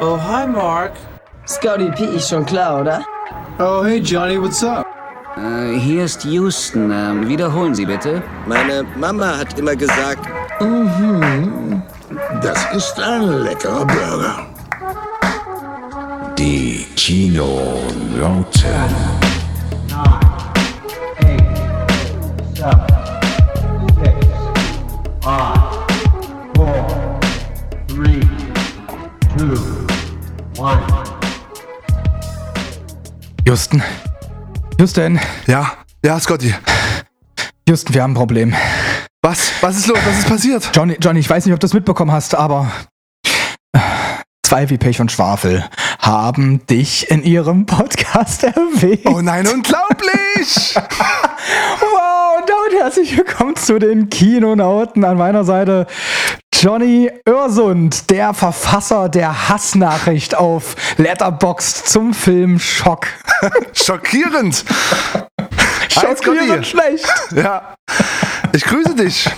Oh, hi, Mark. Scotty P ist schon klar, oder? Oh, hey Johnny, what's up? Äh, hier ist Houston. Ähm, wiederholen Sie bitte. Meine Mama hat immer gesagt, Das ist ein leckerer Burger. Die Kinonauten. Houston. Houston. Ja, ja, Scotty. Houston, wir haben ein Problem. Was? Was ist los? Was ist passiert? Johnny, Johnny, ich weiß nicht, ob du es mitbekommen hast, aber zwei wie Pech und Schwafel haben dich in ihrem Podcast erwähnt. Oh nein, unglaublich! Wow, und damit herzlich willkommen zu den Kinonauten. An meiner Seite Johnny Örsund, der Verfasser der Hassnachricht auf Letterboxd zum Film Schock. Schockierend! Schockierend schlecht. Ja. Ich grüße dich.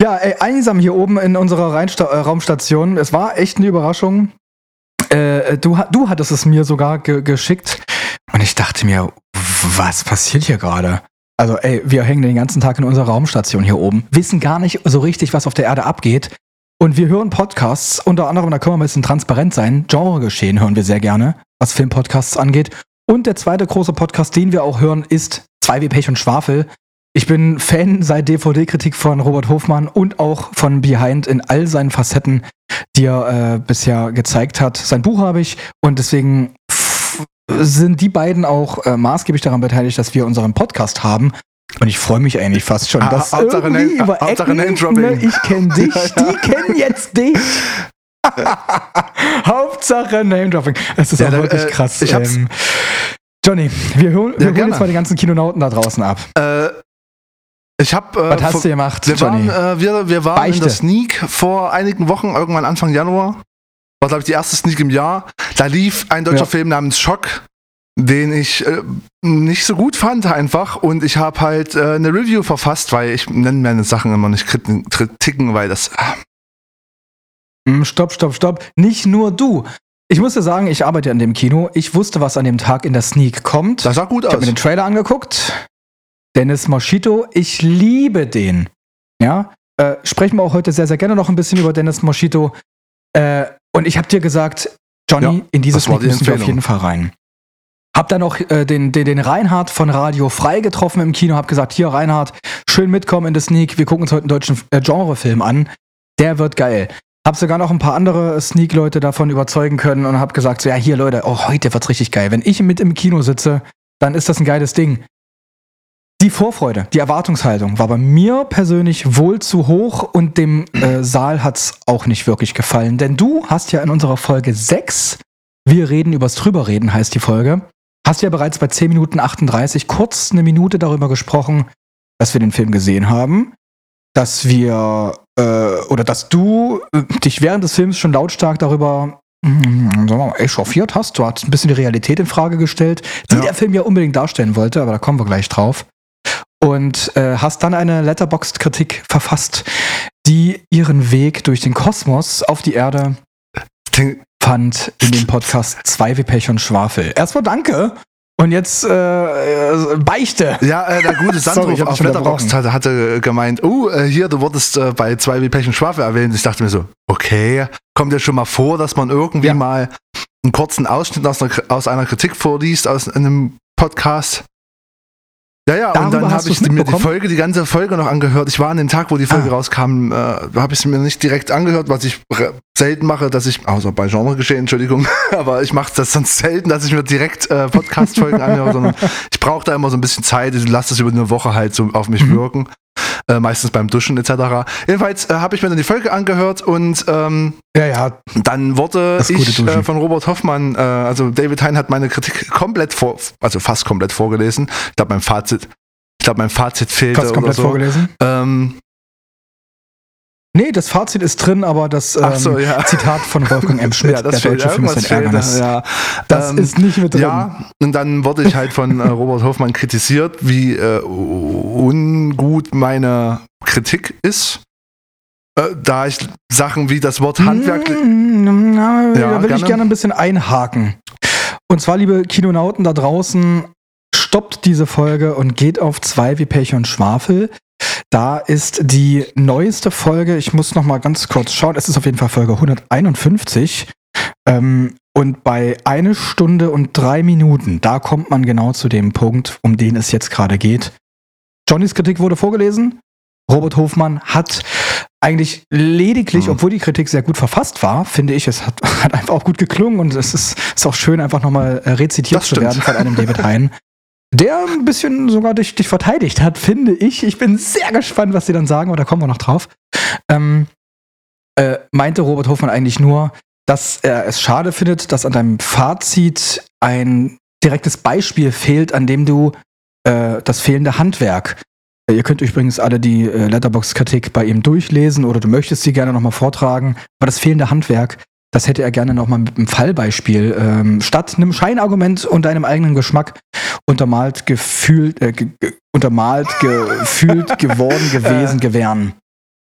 Ja, ey, einsam hier oben in unserer Rheinsta äh, Raumstation. Es war echt eine Überraschung. Äh, du, ha- du hattest es mir sogar ge geschickt. Und ich dachte mir, was passiert hier gerade? Also, ey, wir hängen den ganzen Tag in unserer Raumstation hier oben, wissen gar nicht so richtig, was auf der Erde abgeht. Und wir hören Podcasts, unter anderem, da können wir ein bisschen transparent sein. Genregeschehen hören wir sehr gerne, was Filmpodcasts angeht. Und der zweite große Podcast, den wir auch hören, ist Zwei wie Pech und Schwafel. Ich bin Fan seit DVD-Kritik von Robert Hofmann und auch von Behind in all seinen Facetten, die er äh, bisher gezeigt hat. Sein Buch habe ich und deswegen sind die beiden auch äh, maßgeblich daran beteiligt, dass wir unseren Podcast haben. Und ich freue mich eigentlich fast schon, Ah, dass Hauptsache irgendwie Name- über Hauptsache Ecken, ne, ich kenne dich, die kennen jetzt dich. Hauptsache Name-Dropping. Es ist Ja, auch da, wirklich äh, krass. ich hab's- Ähm, Johnny, wir holen, wir holen gerne. jetzt mal die ganzen Kinonauten da draußen ab. Äh, ich hab. Äh, Was hast du gemacht, wir Johnny? waren, äh, wir, wir waren in Beichte. der Sneak vor einigen Wochen, irgendwann Anfang Januar. War, glaube ich, die erste Sneak im Jahr. Da lief ein deutscher Ja. Film namens Schock, den ich äh, nicht so gut fand einfach. Und ich habe halt äh, eine Review verfasst, weil ich nenne meine Sachen immer nicht Kriti- Kritiken, weil das. Mm, Stopp, stopp, stopp. Nicht nur du. Ich muss dir sagen, ich arbeite an dem Kino. Ich wusste, was an dem Tag in der Sneak kommt. Das sah gut ich habe aus. mir den Trailer angeguckt. Dennis Moschito, ich liebe den. Ja, äh, sprechen wir auch heute sehr, sehr gerne noch ein bisschen über Dennis Moschito. Äh, und ich habe dir gesagt, Johnny, Ja, in dieses die müssen wir auf jeden Fall rein. Hab dann noch äh, den, den, den Reinhard von Radio Frei getroffen im Kino, hab gesagt, hier Reinhard, schön mitkommen in das Sneak, wir gucken uns heute einen deutschen äh, Genrefilm an. Der wird geil. Hab sogar noch ein paar andere Sneak-Leute davon überzeugen können und hab gesagt, so, ja, hier Leute, oh, heute wird's richtig geil. Wenn ich mit im Kino sitze, dann ist das ein geiles Ding. Die Vorfreude, die Erwartungshaltung war bei mir persönlich wohl zu hoch und dem äh, Saal hat's auch nicht wirklich gefallen. Denn du hast ja in unserer Folge 6, wir reden übers Drüberreden heißt die Folge, hast ja bereits bei 10 Minuten 38 kurz eine Minute darüber gesprochen, dass wir den Film gesehen haben, dass wir äh, oder dass du äh, dich während des Films schon lautstark darüber mal, echauffiert hast. Du hast ein bisschen die Realität in Frage gestellt, die Ja. der Film ja unbedingt darstellen wollte, aber da kommen wir gleich drauf. Und äh, hast dann eine Letterboxd-Kritik verfasst, die ihren Weg durch den Kosmos auf die Erde fand in dem Podcast Zwei wie Pech und Schwafel. Erstmal danke und jetzt äh, äh, Beichte. Ja, äh, der gute Sandro auf Letterboxd hatte, hatte gemeint, oh, äh, hier, du wurdest äh, bei zwei wie Pech und Schwafel erwähnt. Ich dachte mir so, okay, kommt ja schon mal vor, dass man irgendwie Ja. mal einen kurzen Ausschnitt aus einer, aus einer Kritik vorliest, aus einem Podcast. Ja, ja, und Darüber dann hast habe ich mir die? Folge, die ganze Folge noch angehört. Ich war an dem Tag, wo die Folge Ah. rauskam, äh, habe ich es mir nicht direkt angehört, was ich selten mache, dass ich, außer bei Genregeschehen, Entschuldigung, aber ich mache das sonst selten, dass ich mir direkt äh, Podcast-Folgen anhöre, sondern ich brauche da immer so ein bisschen Zeit, ich lasse das über eine Woche halt so auf mich Mhm. wirken. Äh, meistens beim Duschen etc. Jedenfalls äh, habe ich mir dann die Folge angehört und ähm, Ja, ja, dann wurde ich äh, von Robert Hoffmann, äh, also David Hein hat meine Kritik komplett vor, also fast komplett vorgelesen. Ich glaube, mein Fazit, ich glaube, mein Fazit fehlte oder komplett so. vorgelesen. Ähm, Nee, das Fazit ist drin, aber das ähm, so, ja. Zitat von Wolfgang M. Schmidt, ja, das der deutsche Film ist ein Ärgernis. ja. Das Ähm, ist nicht mit drin. Ja, und dann wurde ich halt von äh, Robert Hoffmann kritisiert, wie äh, ungut meine Kritik ist. äh, da ich Sachen wie das Wort Handwerk. Mm, na, Ja, da will ich gerne. gerne ein bisschen einhaken. Und zwar, liebe Kinonauten da draußen, stoppt diese Folge und geht auf zwei wie Pech und Schwafel. Da ist die neueste Folge, ich muss noch mal ganz kurz schauen, es ist auf jeden Fall Folge 151. Ähm, und bei eine Stunde und drei Minuten, da kommt man genau zu dem Punkt, um den es jetzt gerade geht. Johnnys Kritik wurde vorgelesen. Robert Hofmann hat eigentlich lediglich, Mhm. obwohl die Kritik sehr gut verfasst war, finde ich, es hat, hat einfach auch gut geklungen und es ist, ist auch schön, einfach nochmal äh, rezitiert Das zu stimmt. werden von einem David Hein, der ein bisschen sogar dich, dich verteidigt hat, finde ich. Ich bin sehr gespannt, was sie dann sagen, aber da kommen wir noch drauf. Ähm, äh, meinte Robert Hofmann eigentlich nur, dass er es schade findet, dass an deinem Fazit ein direktes Beispiel fehlt, an dem du äh, das fehlende Handwerk äh, Ihr könnt übrigens alle die äh, Letterbox-Kritik bei ihm durchlesen oder du möchtest sie gerne nochmal vortragen. Aber das fehlende Handwerk, das hätte er gerne nochmal mit einem Fallbeispiel ähm, statt einem Scheinargument und deinem eigenen Geschmack untermalt, gefühlt, äh, ge untermalt, gefühlt, geworden, gewesen, gewähren.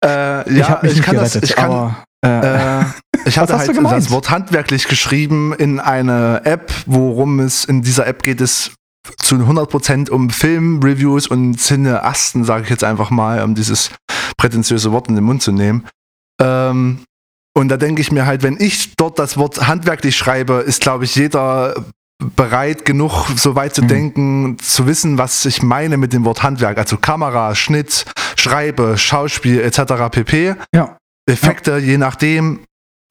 Äh, ich habe mich nicht kann gerettet, das, ich kann, aber äh, Äh, ich hatte halt das Wort handwerklich geschrieben in eine App, worum es in dieser App geht es zu 100% um Filmreviews und Cineasten, sage ich jetzt einfach mal, um dieses prätentiöse Wort in den Mund zu nehmen. Ähm, und da denke ich mir halt, wenn ich dort das Wort handwerklich schreibe, ist, glaube ich, jeder bereit genug, so weit zu Mhm. denken, zu wissen, was ich meine mit dem Wort Handwerk. Also Kamera, Schnitt, Schreibe, Schauspiel etc. pp. ja. Effekte, je nachdem.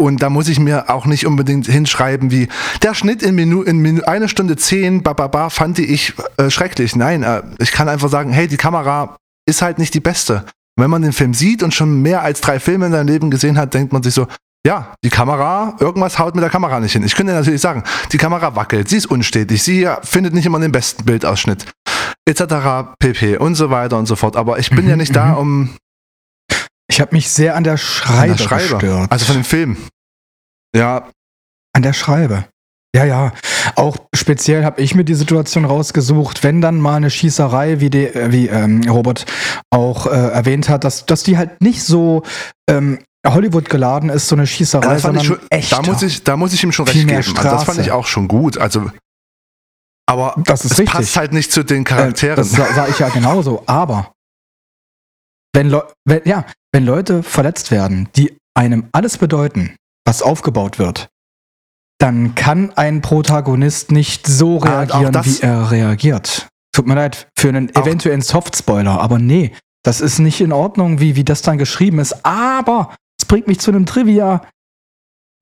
Und da muss ich mir auch nicht unbedingt hinschreiben, wie der Schnitt in, Minu, in Minu, eine Stunde zehn, bababa, fand ich äh, schrecklich. Nein, äh, ich kann einfach sagen, hey, die Kamera ist halt nicht die beste. Wenn man den Film sieht und schon mehr als drei Filme in seinem Leben gesehen hat, denkt man sich so, ja, die Kamera, irgendwas haut mit der Kamera nicht hin. Ich könnte natürlich sagen, die Kamera wackelt, sie ist unstetig, sie findet nicht immer den besten Bildausschnitt, etc. pp. und so weiter und so fort. Aber ich bin Mhm, ja nicht da, mhm. um Ich habe mich sehr an der an Schreibe, der Schreiber. gestört. Also von dem Film. Ja, An der Schreibe. Ja, ja. Auch speziell habe ich mir die Situation rausgesucht, wenn dann mal eine Schießerei, wie, die, äh, wie ähm, Robert auch äh, erwähnt hat, dass, dass die halt nicht so ähm, Hollywood geladen ist, so eine Schießerei, das fand sondern ich schon, echt. da, muss ich, da muss ich ihm schon recht geben. Also das fand ich auch schon gut. Also, aber das ist es richtig. passt halt nicht zu den Äh, Charakteren. Das sa- sah ich ja genauso. Aber wenn, wenn, ja, wenn Leute verletzt werden, die einem alles bedeuten, was aufgebaut wird, dann kann ein Protagonist nicht so Ah, reagieren, das- wie er reagiert. Tut mir leid für einen Auch- eventuellen Softspoiler, aber nee, das ist nicht in Ordnung, wie, wie das dann geschrieben ist. Aber es bringt mich zu einem Trivia.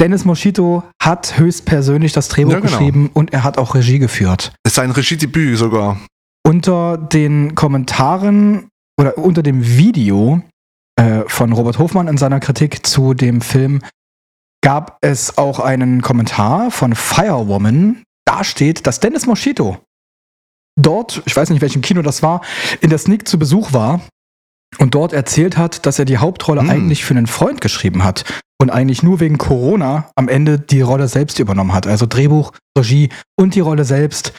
Dennis Moschito hat höchstpersönlich das Drehbuch Ja, genau. geschrieben und er hat auch Regie geführt ist sein Regiedebüt sogar. unter den Kommentaren oder unter dem Video äh, von Robert Hofmann in seiner Kritik zu dem Film gab es auch einen Kommentar von Firewoman. Da steht, dass Dennis Moschito dort, ich weiß nicht, welchem Kino das war, in der Sneak zu Besuch war und dort erzählt hat, dass er die Hauptrolle Hm. eigentlich für einen Freund geschrieben hat und eigentlich nur wegen Corona am Ende die Rolle selbst übernommen hat. Also Drehbuch, Regie und die Rolle selbst.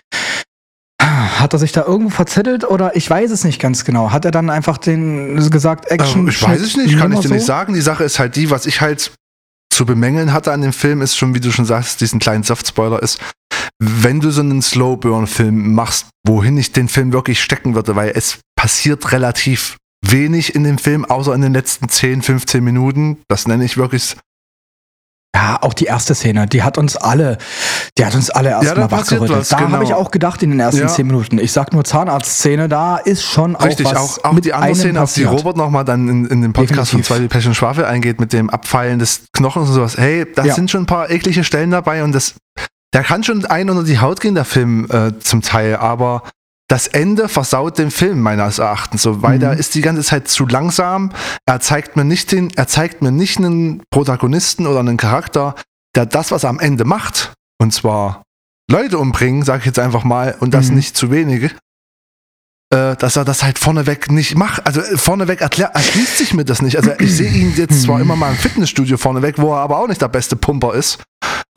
Hat er sich da irgendwo verzettelt oder ich weiß es nicht ganz genau. Hat er dann einfach den gesagt, Action? Äh, ich weiß es nicht, kann ich dir so? nicht sagen. Die Sache ist halt die, was ich halt zu bemängeln hatte an dem Film, ist schon, wie du schon sagst, diesen kleinen Softspoiler ist, wenn du so einen Slowburn-Film machst, wohin ich den Film wirklich stecken würde, weil es passiert relativ wenig in dem Film, außer in den letzten 10, 15 Minuten. Das nenne ich wirklich Ja, auch die erste Szene, die hat uns alle, die hat uns alle Ja, erstmal da passiert wachgerüttelt. was, Da genau. habe ich auch gedacht in den ersten Ja. zehn Minuten. Ich sag nur Zahnarztszene, da ist schon auch Richtig, was auch, auch mit die andere Szene, auf die. Robert nochmal dann in, in dem Podcast von Definitiv. Zwei die Pech und Schwafel eingeht, mit dem Abfallen des Knochens und sowas. Hey, da Ja. sind schon ein paar eklige Stellen dabei und das, der kann schon ein unter die Haut gehen, der Film äh, zum Teil, aber das Ende versaut den Film meines Erachtens so, weil Mhm. der ist die ganze Zeit zu langsam. Er zeigt mir nicht den, er zeigt mir nicht einen Protagonisten oder einen Charakter, der das, was er am Ende macht, und zwar Leute umbringen, sag ich jetzt einfach mal, und das Mhm. nicht zu wenige, dass er das halt vorneweg nicht macht. Also äh, vorneweg erklär, erschließt sich mir das nicht. Also ich sehe ihn jetzt zwar immer mal im Fitnessstudio vorneweg, wo er aber auch nicht der beste Pumper ist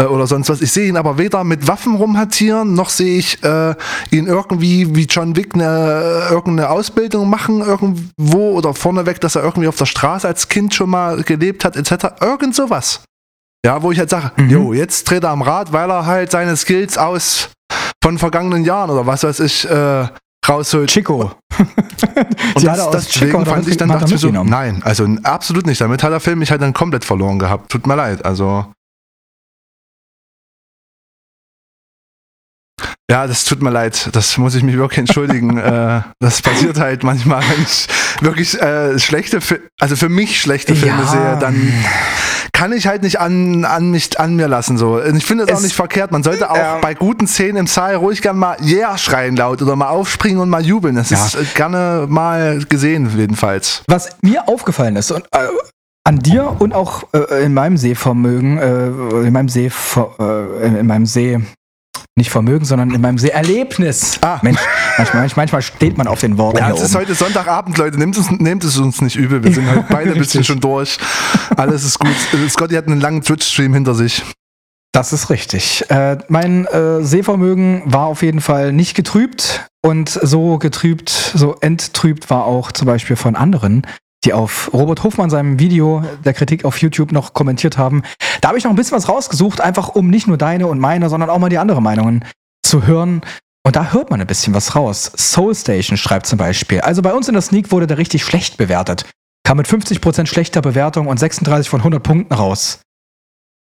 äh, oder sonst was. Ich sehe ihn aber weder mit Waffen rumhantieren, noch sehe ich äh, ihn irgendwie wie John Wick eine, irgendeine Ausbildung machen irgendwo oder vorneweg, dass er irgendwie auf der Straße als Kind schon mal gelebt hat, etc. Irgend sowas. Ja, wo ich halt sage, Mhm. jo, jetzt dreht er am Rad, weil er halt seine Skills aus von vergangenen Jahren oder was weiß ich äh, rausholt. Chico. Und das, aus deswegen fand ich dann dachte ich so, nein, also absolut nicht. Damit hat der Film mich halt dann komplett verloren gehabt. Tut mir leid. Also ja, das tut mir leid. Das muss ich mich wirklich entschuldigen. äh, das passiert halt manchmal, wenn ich wirklich äh, schlechte, Fi also für mich schlechte Filme Ja. sehe, dann kann ich halt nicht an, an mich an mir lassen so. Ich finde es auch nicht verkehrt. Man sollte auch Ja. bei guten Szenen im Saal ruhig gern mal yeah schreien laut oder mal aufspringen und mal jubeln. Das Ja. ist äh, gerne mal gesehen jedenfalls. Was mir aufgefallen ist und äh, an dir und auch äh, in meinem Sehvermögen, äh, in meinem Seh, äh, in meinem Seh, nicht Vermögen, sondern in meinem Seherlebnis. Ah. Mensch, manchmal, manchmal steht man auf den Worten Ja, es ist heute Sonntagabend, Leute. Nehmt es, nehmt es uns nicht übel. Wir sind heute beide ein bisschen schon durch. Alles ist gut. Scotty hat einen langen Twitch-Stream hinter sich. Das ist richtig. Äh, mein äh, Sehvermögen war auf jeden Fall nicht getrübt und so getrübt, so enttrübt war auch zum Beispiel von anderen, die auf Robert Hofmann seinem Video der Kritik auf YouTube noch kommentiert haben. Da habe ich noch ein bisschen was rausgesucht, einfach um nicht nur deine und meine, sondern auch mal die anderen Meinungen zu hören. Und da hört man ein bisschen was raus. Soul Station schreibt zum Beispiel. Also bei uns in der Sneak wurde der richtig schlecht bewertet. Kam mit 50% schlechter Bewertung und 36 von 100 Punkten raus.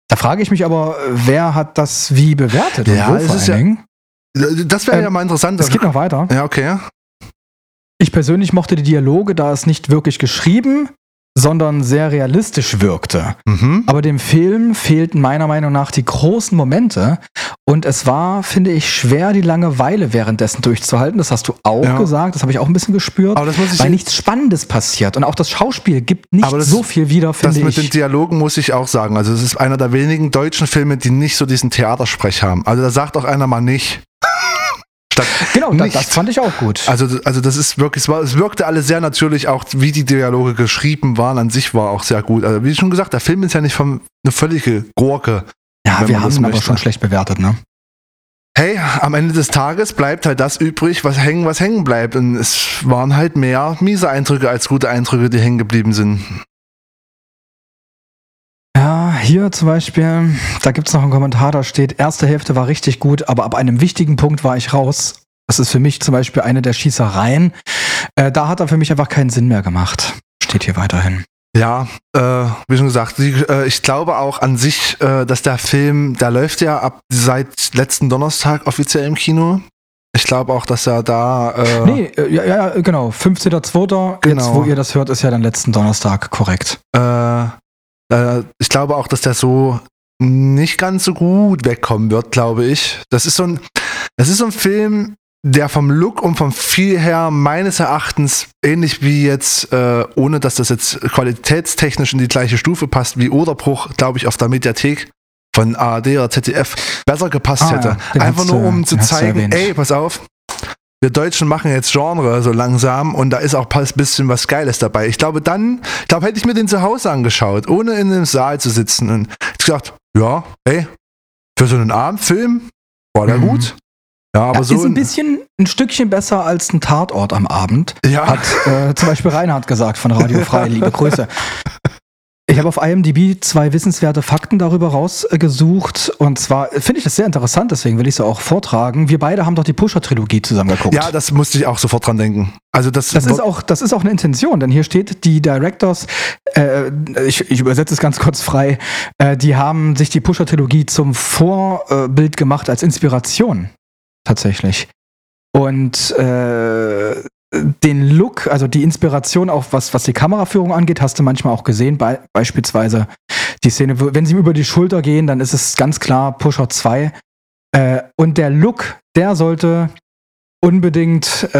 Da frage ich mich aber, wer hat das wie bewertet? Ja, wo es vor ist allen ja- Dingen? Das wäre Ähm, ja mal interessant. Es geht noch weiter. ja, okay. Ich persönlich mochte die Dialoge, da es nicht wirklich geschrieben, sondern sehr realistisch wirkte. Mhm. Aber dem Film fehlten meiner Meinung nach die großen Momente und es war, finde ich, schwer, die Langeweile währenddessen durchzuhalten. Das hast du auch Ja. gesagt, das habe ich auch ein bisschen gespürt, Aber das muss ich weil nichts Spannendes passiert und auch das Schauspiel gibt nicht das- so viel wieder, Das finde mit den ich. Dialogen muss ich auch sagen. Also es ist einer der wenigen deutschen Filme, die nicht so diesen Theatersprech haben. Also da sagt auch einer mal nicht. Statt Genau, da, nicht. das fand ich auch gut. Also, also das ist wirklich, es, war, es wirkte alles sehr natürlich, auch wie die Dialoge geschrieben waren, an sich war auch sehr gut. Also wie schon gesagt, der Film ist ja nicht vom, eine völlige Gurke. ja, wir haben das ihn aber schon schlecht bewertet, ne? Hey, am Ende des Tages bleibt halt das übrig, was hängen, was hängen bleibt. Und es waren halt mehr miese Eindrücke als gute Eindrücke, die hängen geblieben sind. Hier zum Beispiel, da gibt es noch einen Kommentar, da steht, erste Hälfte war richtig gut, aber ab einem wichtigen Punkt war ich raus. Das ist für mich zum Beispiel eine der Schießereien. Äh, da hat er für mich einfach keinen Sinn mehr gemacht. Steht hier weiterhin. Ja, äh, wie schon gesagt, die, äh, ich glaube auch an sich, äh, dass der Film, der läuft ja ab seit letzten Donnerstag offiziell im Kino. Ich glaube auch, dass er da. Äh, Nee, äh, ja, ja, genau. 15.02. Jetzt, Genau. wo ihr das hört, ist ja dann letzten Donnerstag korrekt. Äh, äh, ich glaube auch, dass der so nicht ganz so gut wegkommen wird, glaube ich. Das ist so ein, das ist so ein Film, der vom Look und vom Feel her meines Erachtens ähnlich wie jetzt, äh, ohne dass das jetzt qualitätstechnisch in die gleiche Stufe passt, wie Oderbruch, glaube ich, auf der Mediathek von ARD oder ZDF besser gepasst Ah, hätte. ja, Einfach nur um zu hast du zeigen, ey, pass auf, wir Deutschen machen jetzt Genre so langsam und da ist auch ein bisschen was Geiles dabei. Ich glaube dann, ich glaube, hätte ich mir den zu Hause angeschaut, ohne in einem Saal zu sitzen und hätte gesagt, ja, ey, für so einen Abendfilm war der Mhm. gut. Ja, aber ja, so ist ein bisschen, ein Stückchen besser als ein Tatort am Abend. ja, Hat äh, zum Beispiel Reinhard gesagt von Radio Frei. Liebe Grüße. Ich habe auf IMDb zwei wissenswerte Fakten darüber rausgesucht. Und zwar finde ich das sehr interessant, deswegen will ich es auch vortragen. Wir beide haben doch die Pusher-Trilogie zusammen geguckt. ja, das musste ich auch sofort dran denken. Also das, Das ist, auch, das ist auch eine Intention, denn hier steht, die Directors, äh, ich, ich übersetze es ganz kurz frei, äh, die haben sich die Pusher-Trilogie zum Vorbild gemacht als Inspiration. Tatsächlich. Und äh, den Look, also die Inspiration auch was, was die Kameraführung angeht, hast du manchmal auch gesehen. Be beispielsweise die Szene, wenn sie über die Schulter gehen, dann ist es ganz klar Pusher 2. Äh, und der Look, der sollte unbedingt äh,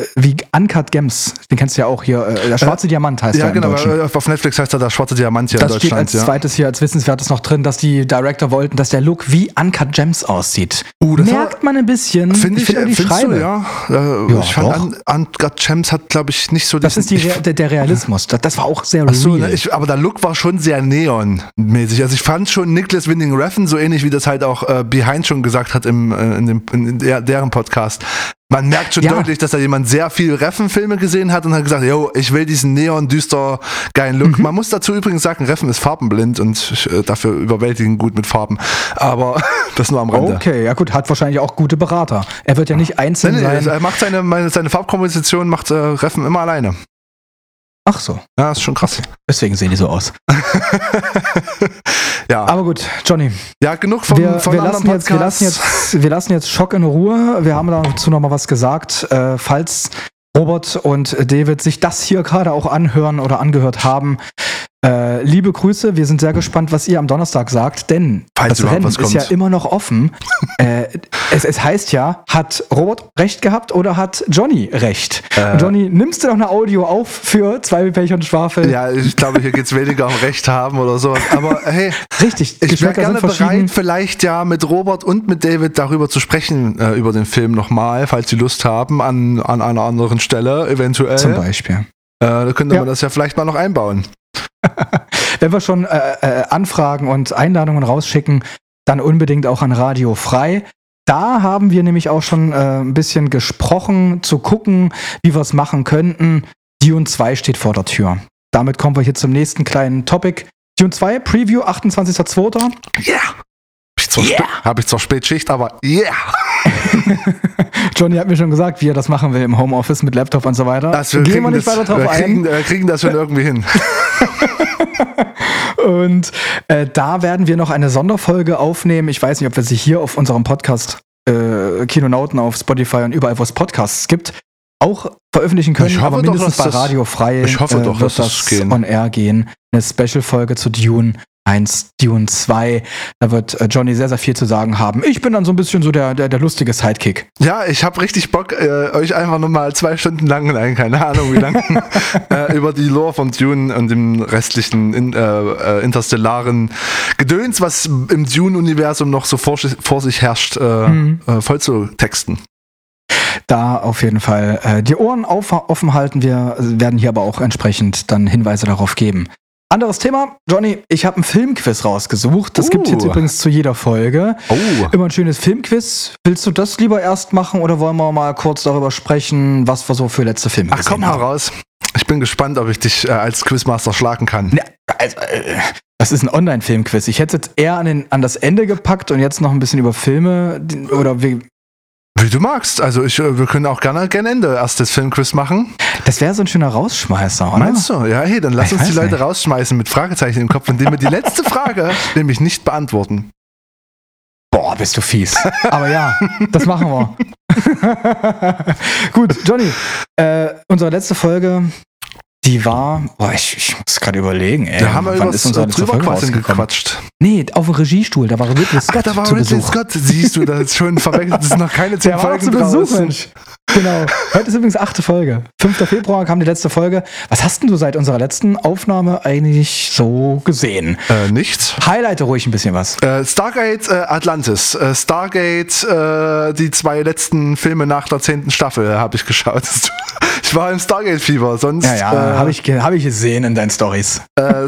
äh, wie Uncut Gems. Den kennst du ja auch hier. Äh, der schwarze Diamant heißt Ja, er genau. im Deutschen. äh, Auf Netflix heißt er der schwarze Diamant hier Das in steht Deutschland. als Ja. zweites hier als Wissenswertes noch drin, dass die Director wollten, dass der Look wie Uncut Gems aussieht. Uh, das Merkt man ein bisschen. Finde ich, find aber die du, Schreibe. ja. Äh, Ja, ich fand, Uncut Gems hat, glaube ich, nicht so Das ist die ich, Rea der, der Realismus. Das, das war auch sehr Ach so, real. ne, ich, aber der Look war schon sehr neonmäßig. Also ich fand schon Nicholas Winding Refn, so ähnlich wie das halt auch äh, Behind schon gesagt hat im, äh, in, dem, in, der, deren Podcast. Man merkt schon Ja. deutlich, dass da jemand sehr viel Reffen-Filme gesehen hat und hat gesagt, yo, ich will diesen neon, düster, geilen Mhm. Look. Man muss dazu übrigens sagen, Reffen ist farbenblind und äh, dafür überwältigend gut mit Farben. Aber das nur am Rande. Okay, ja gut, hat wahrscheinlich auch gute Berater. Er wird ja nicht einzeln nee, sein. er macht seine, meine, seine Farbkomposition macht äh, Reffen immer alleine. Ach so, Ja, ist schon krass. deswegen sehen die so aus. Ja, Aber gut, Johnny, ja genug vom, wir, von wir, anderen lassen jetzt, wir, lassen jetzt, wir lassen jetzt Schock in Ruhe. Wir haben dazu noch mal was gesagt. Äh, falls Robert und David sich das hier gerade auch anhören oder angehört haben, äh, liebe Grüße. Wir sind sehr gespannt, was ihr am Donnerstag sagt, denn Falls das Rennen ist ja immer noch offen. äh, es, es heißt ja, hat Robert recht gehabt oder hat Johnny recht? Äh. Johnny, nimmst du noch eine Audio auf für zwei Pech und Schwafel? Ja, ich glaube, hier geht es weniger um Recht haben oder sowas. Aber hey, Richtig, ich wäre gerne bereit, vielleicht ja mit Robert und mit David darüber zu sprechen, äh, über den Film nochmal, falls sie Lust haben, an, an einer anderen Stelle eventuell. Zum Beispiel. Äh, da könnte Ja. man das ja vielleicht mal noch einbauen. Wenn wir schon äh, äh, Anfragen und Einladungen rausschicken, dann unbedingt auch an Radio Frei. Da haben wir nämlich auch schon äh, ein bisschen gesprochen, zu gucken, wie wir es machen könnten. Dune 2 steht vor der Tür. Damit kommen wir hier zum nächsten kleinen Topic. Dune 2, Preview, 28.02. Yeah! Zwar, spä- hab ich zwar Spätschicht, aber yeah! Johnny hat mir schon gesagt, wie er das machen will im Homeoffice mit Laptop und so weiter. Das, wir Gehen wir kriegen nicht das, weiter drauf wir ein. kriegen, wir kriegen das schon irgendwie hin. Und äh, da werden wir noch eine Sonderfolge aufnehmen. Ich weiß nicht, ob wir sie hier auf unserem Podcast äh, Kinonauten auf Spotify und überall, wo es Podcasts gibt, auch veröffentlichen können. Ich hoffe aber doch, mindestens dass bei das- Radio Frei ich hoffe äh, doch, wird dass das das on air gehen. Eine Special-Folge zu Dune 1, Dune 2. Da wird äh, Johnny sehr, sehr viel zu sagen haben. Ich bin dann so ein bisschen so der, der, der lustige Sidekick. Ja, ich habe richtig Bock, äh, euch einfach nochmal zwei Stunden lang, nein, keine Ahnung wie lang, äh, über die Lore von Dune und dem restlichen in, äh, äh, interstellaren Gedöns, was im Dune-Universum noch so vor, vor sich herrscht, äh, Mhm. voll zu texten. Da auf jeden Fall äh, die Ohren auf, offen halten. Wir werden hier aber auch entsprechend dann Hinweise darauf geben. Anderes Thema, Johnny, ich habe ein Filmquiz rausgesucht. Das gibt Uh. jetzt übrigens zu jeder Folge. Oh. Immer ein schönes Filmquiz. Willst du das lieber erst machen oder wollen wir mal kurz darüber sprechen, was wir so für letzte Filme Ach komm haben? heraus. Ich bin gespannt, ob ich dich äh, als Quizmaster schlagen kann. Ja, also, äh, das ist ein Online-Filmquiz. Ich hätte es jetzt eher an, den, an das Ende gepackt und jetzt noch ein bisschen über Filme oder wie, Wie du magst. Also ich, äh, wir können auch gerne gegen Ende erst das Filmquiz machen. das wäre so ein schöner Rausschmeißer, oder? Meinst du? Ja, hey, dann lass Ich uns die Leute nicht. rausschmeißen mit Fragezeichen im Kopf, indem wir die letzte Frage nämlich nicht beantworten. Boah, bist du fies. Aber ja, das machen wir. Gut, Johnny, äh, unsere letzte Folge, die war, boah, ich, ich muss gerade überlegen, ey. Da haben wir über Folge Drüberquatschen rausgekommen? gequatscht. Nee, auf dem Regiestuhl, da war Ridley Scott Ach, da war zu Ridley Besuch. Scott. Siehst du, das ist schon verwechselt. Das sind noch keine zehn Folgen zu Besuch. Genau. Heute ist übrigens achte Folge. 5. Februar kam die letzte Folge. Was hast denn du seit unserer letzten Aufnahme eigentlich so gesehen? Äh, nichts. Highlighte ruhig ein bisschen was. Äh, Stargate äh, Atlantis. Äh, Stargate, äh, die zwei letzten Filme nach der zehnten Staffel habe ich geschaut. Ich war im Stargate-Fieber. Sonst, Ja, ja, äh, habe ich, hab ich gesehen in deinen Stories.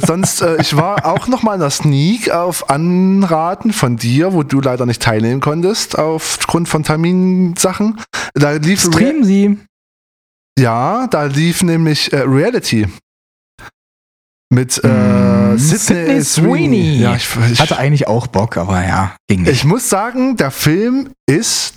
Sonst, ich war auch noch mal in der Sneak auf Anraten von dir, wo du leider nicht teilnehmen konntest, aufgrund von Terminsachen. Da lief Rea- Streamen Sie. ja, da lief nämlich äh, Reality. Mit äh, Mm, Sydney, Sydney Sweeney. Ja, ich, ich, Hatte eigentlich auch Bock, aber ja, ging nicht. ich muss sagen, der Film ist,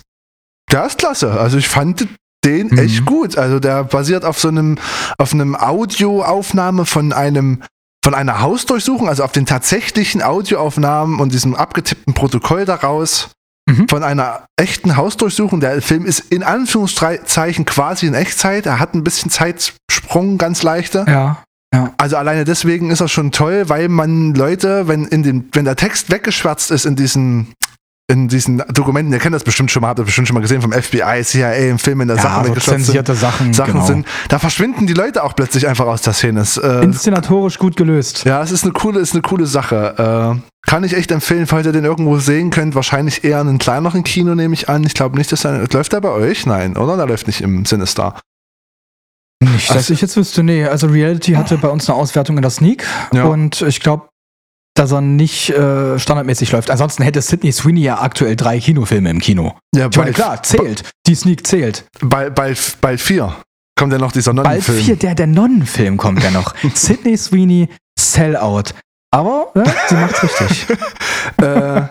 der ist klasse. Also ich fand den Mhm. echt gut. Also der basiert auf so einem, auf einem Audioaufnahme von einem, von einer Hausdurchsuchung, also auf den tatsächlichen Audioaufnahmen und diesem abgetippten Protokoll daraus. Mhm. Von einer echten Hausdurchsuchung. Der Film ist in Anführungszeichen quasi in Echtzeit. Er hat ein bisschen Zeitsprung, ganz leichter. ja. Also alleine deswegen ist er schon toll, weil man Leute, wenn in dem, wenn der Text weggeschwärzt ist in diesem in diesen Dokumenten, ihr kennt das bestimmt schon mal, habt ihr bestimmt schon mal gesehen vom FBI, CIA, im Film, in der Ja, Sachen so zensierte Sachen, Sachen genau. sind, da verschwinden die Leute auch plötzlich einfach aus der Szene. Äh, Inszenatorisch gut gelöst. ja, es ist eine coole, ist eine coole Sache. Äh, kann ich echt empfehlen, falls ihr den irgendwo sehen könnt. Wahrscheinlich eher in einem kleineren Kino, nehme ich an. Ich glaube nicht, dass er. Läuft der bei euch? Nein, oder? Der läuft nicht im Sinister. Nicht, dass ich jetzt wüsste, nee. Also Reality hatte bei uns eine Auswertung in der Sneak Ja. und ich glaube, dass er nicht äh, standardmäßig läuft. Ansonsten hätte Sidney Sweeney ja aktuell drei Kinofilme im Kino. Ja, Ich meine, klar, zählt. Die Sneak zählt. Bald, bald, bald vier. Kommt ja noch dieser Bald Nonnenfilm. vier, der, der Nonnenfilm kommt ja noch. Sidney Sweeney, Sellout. Aber ne, sie macht's richtig. äh,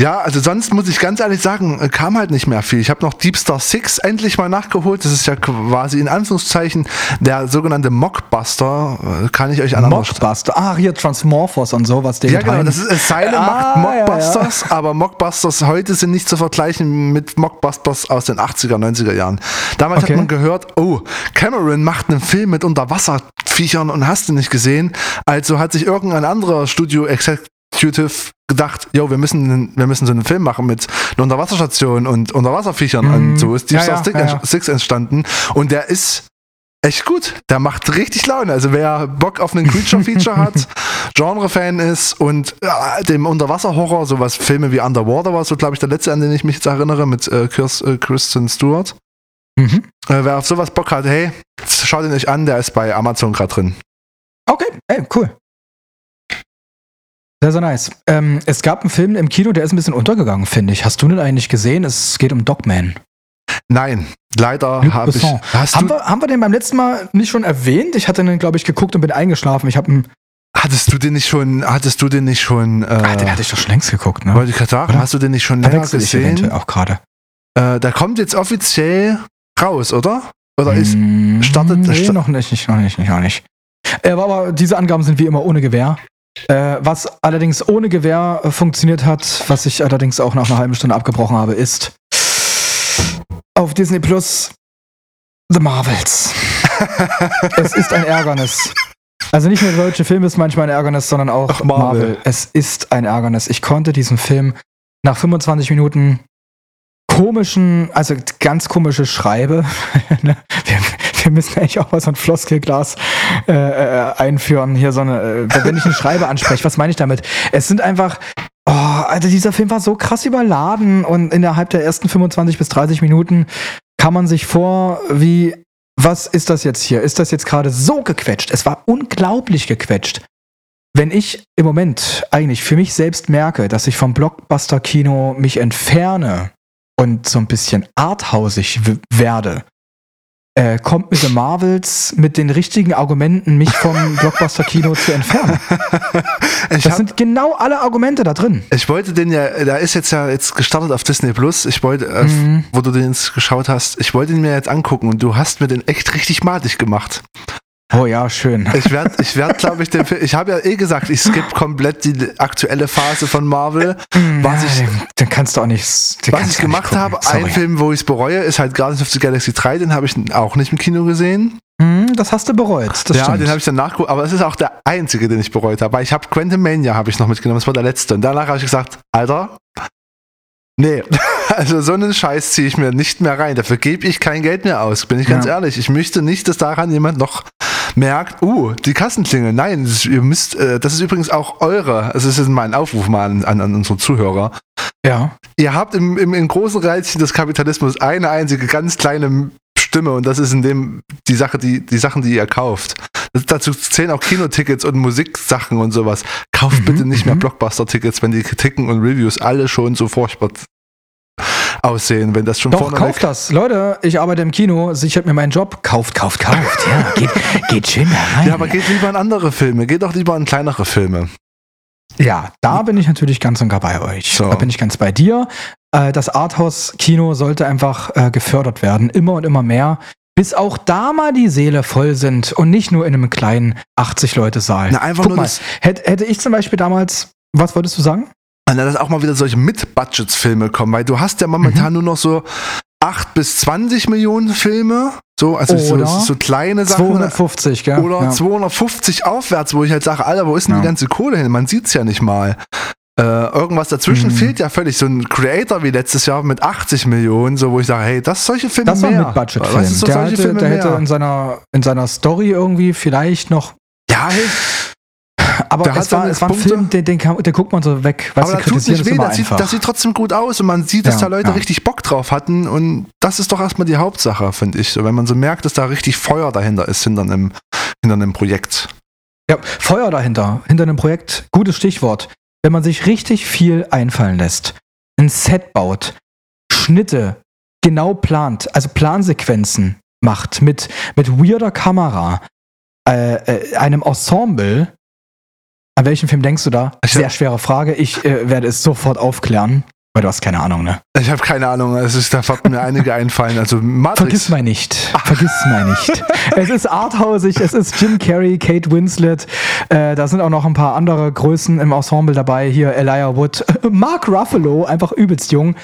ja, also sonst muss ich ganz ehrlich sagen, äh, kam halt nicht mehr viel. Ich habe noch Deep Star 6 endlich mal nachgeholt. Das ist ja quasi in Anführungszeichen der sogenannte Mockbuster. Äh, Kann ich euch an Mockbuster. Ah, hier Transmorphos und so, was der Ja, genau, das ist Asylum Ah, macht ja, Mockbusters, aber Mockbusters heute sind nicht zu vergleichen mit Mockbusters aus den 80er, 90er Jahren. Damals Okay. hat man gehört, oh, Cameron macht einen Film mit Unterwasserviechern und hast du nicht gesehen. Also hat sich irgendein anderer Studio Executive gedacht, yo, wir müssen, wir müssen so einen Film machen mit einer Unterwasserstation und Unterwasserviechern. Mhm. Und so ist Deep Ja, Star Six, ja. Six entstanden. Und der ist echt gut. Der macht richtig Laune. Also wer Bock auf einen Creature-Feature hat, Genre-Fan ist und ja, dem Unterwasser-Horror, sowas Filme wie Underwater war so, glaube ich, der letzte, an den ich mich jetzt erinnere, mit äh, Kirs, äh, Kristen Stewart. Mhm. Äh, wer auf sowas Bock hat, hey, schaut ihn euch an, der ist bei Amazon gerade drin. Okay, ey, cool. Sehr, sehr nice. Ähm, es gab einen Film im Kino, der ist ein bisschen untergegangen, finde ich. Hast du den eigentlich gesehen? Es geht um Dogman. Nein, leider habe ich. Haben du, wir, haben wir den beim letzten Mal nicht schon erwähnt? Ich hatte den, glaube ich, geguckt und bin eingeschlafen. Ich habe einen. hattest du den nicht schon, hattest du den nicht schon, äh, Ah, den hatte ich doch schon längst geguckt, ne? wollte ich gerade sagen, Oder? hast du den nicht schon länger Verwechsel ich gesehen? auch gerade. Äh, der kommt jetzt offiziell raus, oder? Oder ist, Mm, startet- Nee, sta- noch nicht, noch nicht, noch nicht. Äh, aber- aber diese Angaben sind wie immer ohne Gewehr. Äh, was allerdings ohne Gewehr äh, funktioniert hat, was ich allerdings auch nach einer halben Stunde abgebrochen habe, ist auf Disney Plus The Marvels. es ist ein Ärgernis. Also nicht nur der deutsche Film ist manchmal ein Ärgernis, sondern auch Ach, Marvel. Marvel. Es ist ein Ärgernis. Ich konnte diesen Film nach 25 Minuten komischen, also ganz komische Schreibe. Ne? wir, wir müssen eigentlich auch mal so ein Floskelglas äh, äh, einführen. Hier so eine, äh, wenn ich eine Schreibe anspreche, was meine ich damit? Es sind einfach, oh, also dieser Film war so krass überladen und innerhalb der ersten 25 bis 30 Minuten kam man sich vor, wie, was ist das jetzt hier? Ist das jetzt gerade so gequetscht? Es war unglaublich gequetscht. Wenn ich im Moment eigentlich für mich selbst merke, dass ich vom Blockbuster-Kino mich entferne und so ein bisschen arthausig werde, äh, kommt mit The Marvels mit den richtigen Argumenten, mich vom Blockbuster-Kino zu entfernen. ich, Das hab, sind genau alle Argumente da drin. ich wollte den ja, der ist jetzt ja jetzt gestartet auf Disney Plus. Ich wollte, äh, Mhm. wo du den jetzt geschaut hast, ich wollte ihn mir jetzt angucken und du hast mir den echt richtig madig gemacht. Oh ja, schön. Ich werde, ich werd, glaube ich, den Film, ich habe ja eh gesagt, ich skippe komplett die aktuelle Phase von Marvel. Was Ja, ich, den, den kannst du auch nicht. was ich gemacht habe, ein Film, wo ich es bereue, ist halt Guardians of the Galaxy 3, den habe ich auch nicht im Kino gesehen. Hm, das hast du bereut. Das ja, stimmt. den habe ich dann nachgeguckt, aber es ist auch der einzige, den ich bereut habe. Weil ich habe Quantum Mania habe ich noch mitgenommen, das war der letzte. Und danach habe ich gesagt, Alter, nee, also so einen Scheiß ziehe ich mir nicht mehr rein. Dafür gebe ich kein Geld mehr aus, bin ich ganz Ja. ehrlich. Ich möchte nicht, dass daran jemand noch merkt, uh, die Kassenklingel. Nein, das ist, ihr müsst, äh, das ist übrigens auch eure, also das ist mein Aufruf mal an, an, an unsere Zuhörer. ja. Ihr habt im, im, im großen Reizchen des Kapitalismus eine einzige ganz kleine Stimme und das ist in dem die Sache, die, die Sachen, die ihr kauft. Dazu zählen auch Kinotickets und Musiksachen und sowas. Kauft Mhm, bitte nicht mehr mhm. Blockbuster-Tickets, wenn die Kritiken und Reviews alle schon so furchtbar aussehen, wenn das schon Doch, kauft das. Leute, ich arbeite im Kino, sichert mir meinen Job. Kauft, kauft, kauft. Ja, geht, geht schön da rein. Ja, aber geht lieber in andere Filme, geht doch lieber in kleinere Filme. Ja, da bin ich natürlich ganz und gar bei euch. So. Da bin ich ganz bei dir. Äh, Das Arthouse-Kino sollte einfach äh, gefördert werden, immer und immer mehr, bis auch da mal die Seele voll sind und nicht nur in einem kleinen 80-Leute-Saal. Na, einfach Guck nur mal, hätte, hätte ich zum Beispiel damals, was wolltest du sagen? Na, dass auch mal wieder solche Mit-Budgets-Filme kommen, weil du hast ja Mhm. momentan nur noch so 8 bis 20 Millionen Filme, so, also so, so kleine Sachen. 250, gell? Oder ja. 250 aufwärts, wo ich halt sage, Alter, wo ist denn Ja. die ganze Kohle hin? Man sieht's ja nicht mal. Äh, irgendwas dazwischen Mhm. fehlt ja völlig. So ein Creator wie letztes Jahr mit 80 Millionen, so wo ich sage, hey, das solche Filme Das war mehr. ein Mid-Budget-Film. Weißt du, so Der, hätte, Filme der mehr. hätte in seiner, in seiner Story irgendwie vielleicht noch. ja, hey, Aber Der es war, es war ein Punkte. Film, den, den, kann, den guckt man so weg. Weißt aber das tut nicht weh, das sieht, das sieht trotzdem gut aus und man sieht, dass Ja, da Leute ja. richtig Bock drauf hatten und das ist doch erstmal die Hauptsache, finde ich. So, wenn man so merkt, dass da richtig Feuer dahinter ist, hinter einem, hinter einem Projekt. Ja, Feuer dahinter, hinter einem Projekt, gutes Stichwort. Wenn man sich richtig viel einfallen lässt, ein Set baut, Schnitte genau plant, also Plansequenzen macht mit, mit weirder Kamera, äh, äh, einem Ensemble. An welchen Film denkst du da? Sehr schwere Frage. Ich äh, werde es sofort aufklären, weil du hast keine Ahnung, ne? Ich habe keine Ahnung, es ist, da wird mir einige einfallen. Also Matrix. Vergiss mal nicht. Vergiss mal nicht. Es ist arthausig, es ist Jim Carrey, Kate Winslet. Äh, da sind auch noch ein paar andere Größen im Ensemble dabei. Hier Elijah Wood, Mark Ruffalo, einfach übelst jung.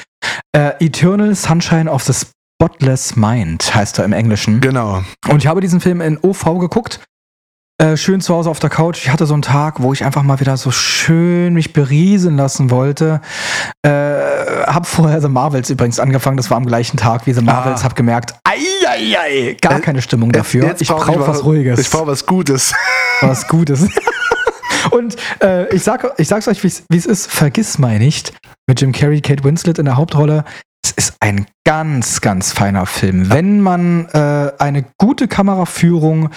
Äh, Eternal Sunshine of the Spotless Mind heißt er im Englischen. Genau. Und ich habe diesen Film in OV geguckt. Äh, schön zu Hause auf der Couch. Ich hatte so einen Tag, wo ich einfach mal wieder so schön mich berieseln lassen wollte. Äh, hab vorher The Marvels übrigens angefangen. Das war am gleichen Tag wie The Marvels. Ah. Hab gemerkt, ei, ei, ei, gar Äh, keine Stimmung dafür. Jetzt ich brauch brauche was Ruhiges. Ich brauche was Gutes. was Gutes. Und äh, ich, sag, ich sag's euch, wie es ist. Vergiss mal nicht. Mit Jim Carrey, Kate Winslet in der Hauptrolle. Es ist ein ganz, ganz feiner Film. Wenn man äh, eine gute Kameraführung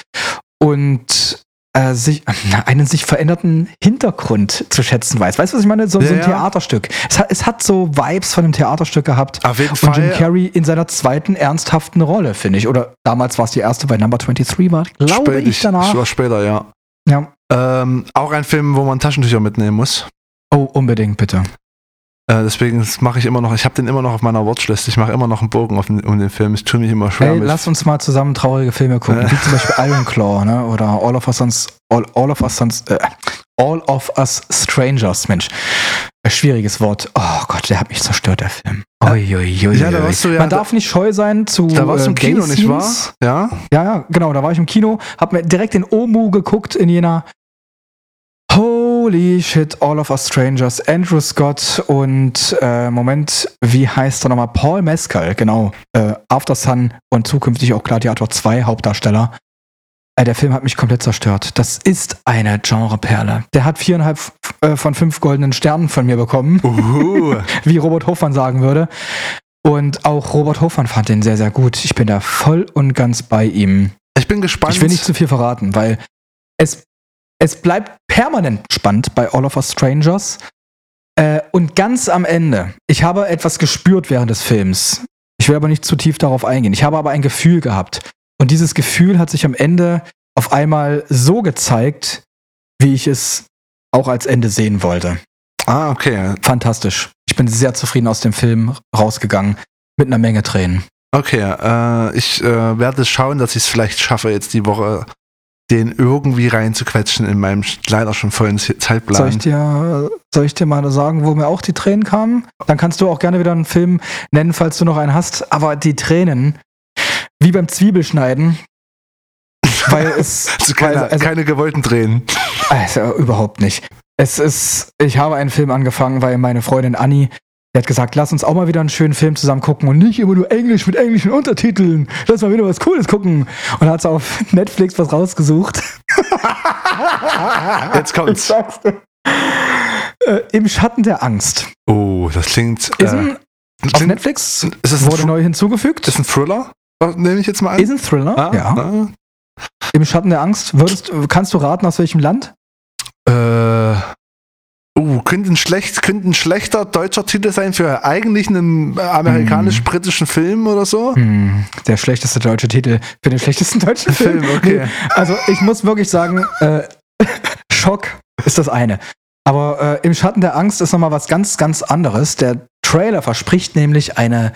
und äh, sich, einen sich veränderten Hintergrund zu schätzen weiß. Weißt du, was ich meine? So, so Ja, ein ja. Theaterstück. Es hat, es hat so Vibes von einem Theaterstück gehabt. Auf jeden Und Jim Fall. Carrey in seiner zweiten ernsthaften Rolle, finde ich. Oder damals war es die erste, weil Number 23 war, glaube Spät- ich, danach. Ich war später, ja. Ja. Ähm, auch ein Film, wo man Taschentücher mitnehmen muss. Oh, unbedingt, bitte. Äh, deswegen mache ich immer noch, ich habe den immer noch auf meiner Watchlist. Ich mache immer noch einen Bogen den, um den Film. Es tut mich immer schwer. Ey, mit- lass uns mal zusammen traurige Filme gucken, Äh. wie zum Beispiel Iron Claw, ne? Oder All of Us Sons, All, all of Us Sons, äh, All of Us Strangers, Mensch. Ein schwieriges Wort. Oh Gott, der hat mich zerstört, der Film. Ui, ui, ui, Ja, da warst du ja- Man darf nicht scheu sein zu. da warst du äh, im Kino, Gay nicht wahr? Ja. Ja, ja, genau, da war ich im Kino, hab mir direkt den Omu geguckt in Jena. Holy shit, All of Us Strangers, Andrew Scott und äh, Moment, wie heißt er nochmal? Paul Mescal, genau. Äh, After Sun und zukünftig auch Gladiator 2 Hauptdarsteller. Äh, der Film hat mich komplett zerstört. Das ist eine Genreperle. Der hat viereinhalb äh, von fünf goldenen Sternen von mir bekommen, wie Robert Hofmann sagen würde. Und auch Robert Hofmann fand den sehr, sehr gut. Ich bin da voll und ganz bei ihm. Ich bin gespannt. Ich will nicht zu viel verraten, weil es, es bleibt permanent spannend bei All of Us Strangers. Äh, und ganz am Ende, ich habe etwas gespürt während des Films. Ich will aber nicht zu tief darauf eingehen. Ich habe aber ein Gefühl gehabt. Und dieses Gefühl hat sich am Ende auf einmal so gezeigt, wie ich es auch als Ende sehen wollte. ah, okay. Fantastisch. Ich bin sehr zufrieden aus dem Film rausgegangen. Mit einer Menge Tränen. Okay, äh, ich äh, werde schauen, dass ich es vielleicht schaffe, jetzt die Woche den irgendwie reinzuquetschen in meinem leider schon vollen Zeitplan. Soll ich, dir, soll ich dir mal sagen, wo mir auch die Tränen kamen? Dann kannst du auch gerne wieder einen Film nennen, falls du noch einen hast. Aber die Tränen, wie beim Zwiebelschneiden, weil es. also keine, also, keine gewollten Tränen. also überhaupt nicht. Es ist, ich habe einen Film angefangen, weil meine Freundin Anni, die hat gesagt, lass uns auch mal wieder einen schönen Film zusammen gucken und nicht immer nur Englisch mit englischen Untertiteln. Lass mal wieder was Cooles gucken. Und hat sie auf Netflix was rausgesucht. Jetzt kommt's. Äh, Im Schatten der Angst. Oh, das klingt. Ist Äh, ein, auf klingt Netflix ist es ein, wurde Thr- neu hinzugefügt. ist ein Thriller? Nehme ich jetzt mal an. Ist ein Thriller. Ah, ja. ah. Im Schatten der Angst. Würdest, kannst du raten, aus welchem Land? Äh, uh, könnte ein, schlecht, könnte ein schlechter deutscher Titel sein für eigentlich einen amerikanisch-britischen Film oder so? Hm, der schlechteste deutsche Titel für den schlechtesten deutschen Film. Film, okay. Also ich muss wirklich sagen, äh, Schock ist das eine. Aber äh, im Schatten der Angst ist nochmal was ganz, ganz anderes. Der Trailer verspricht nämlich eine,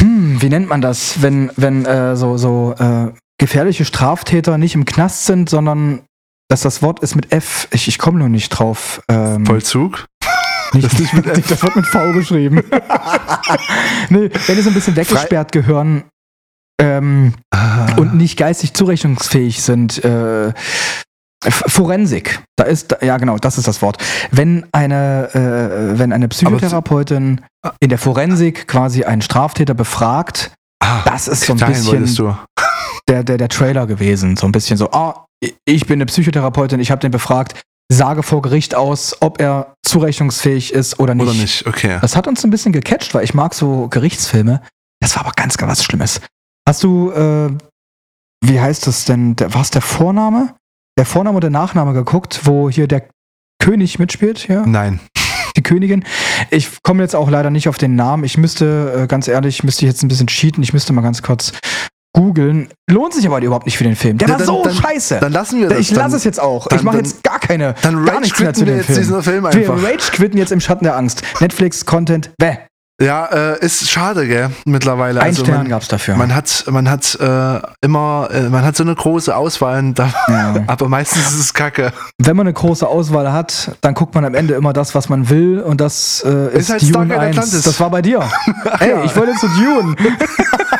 hm, wie nennt man das, wenn, wenn äh, so, so äh, gefährliche Straftäter nicht im Knast sind, sondern dass das Wort ist mit F. Ich, ich komme nur nicht drauf. Ähm, Vollzug? nicht, das nicht mit F. Das wird mit V geschrieben. nee, wenn die so ein bisschen weggesperrt gehören ähm, Ah. und nicht geistig zurechnungsfähig sind, äh, Forensik. Da ist, da- ja genau, das ist das Wort. Wenn eine, äh, wenn eine Psychotherapeutin in der Forensik quasi einen Straftäter befragt, Ah, das ist so ein bisschen der, der, der Trailer gewesen. So ein bisschen so, ah, ich bin eine Psychotherapeutin, ich habe den befragt, sage vor Gericht aus, ob er zurechnungsfähig ist oder nicht. Oder nicht, okay. Das hat uns ein bisschen gecatcht, weil ich mag so Gerichtsfilme. Das war aber ganz, ganz was Schlimmes. Hast du, äh, wie heißt das denn? Der, war es der Vorname? Der Vorname oder Nachname geguckt, wo hier der König mitspielt, hier? Nein. die Königin. Ich komme jetzt auch leider nicht auf den Namen. Ich müsste, äh, ganz ehrlich, müsste ich jetzt ein bisschen cheaten. Ich müsste mal ganz kurz googeln. Lohnt sich aber überhaupt nicht für den Film. Der Ja, war dann- so dann- scheiße. Dann lassen wir das. ich lasse es jetzt auch. dann- ich mache jetzt gar keine, Dann gar rage nichts mehr zu quitten wir dem jetzt Film. diesen Film Wir einfach. Rage quitten jetzt im Schatten der Angst. Netflix-Content, bäh. Ja, äh, ist schade, gell, mittlerweile. Ein Also Stern man, gab's dafür. man hat, man hat äh, immer, äh, man hat so eine große Auswahl, da, Ja. aber meistens ist es Kacke. Wenn man eine große Auswahl hat, dann guckt man am Ende immer das, was man will und das äh, ist, Ist halt Dune Stargate 1. Atlantis. Das war bei dir. Ey, ich wollte zu Dune.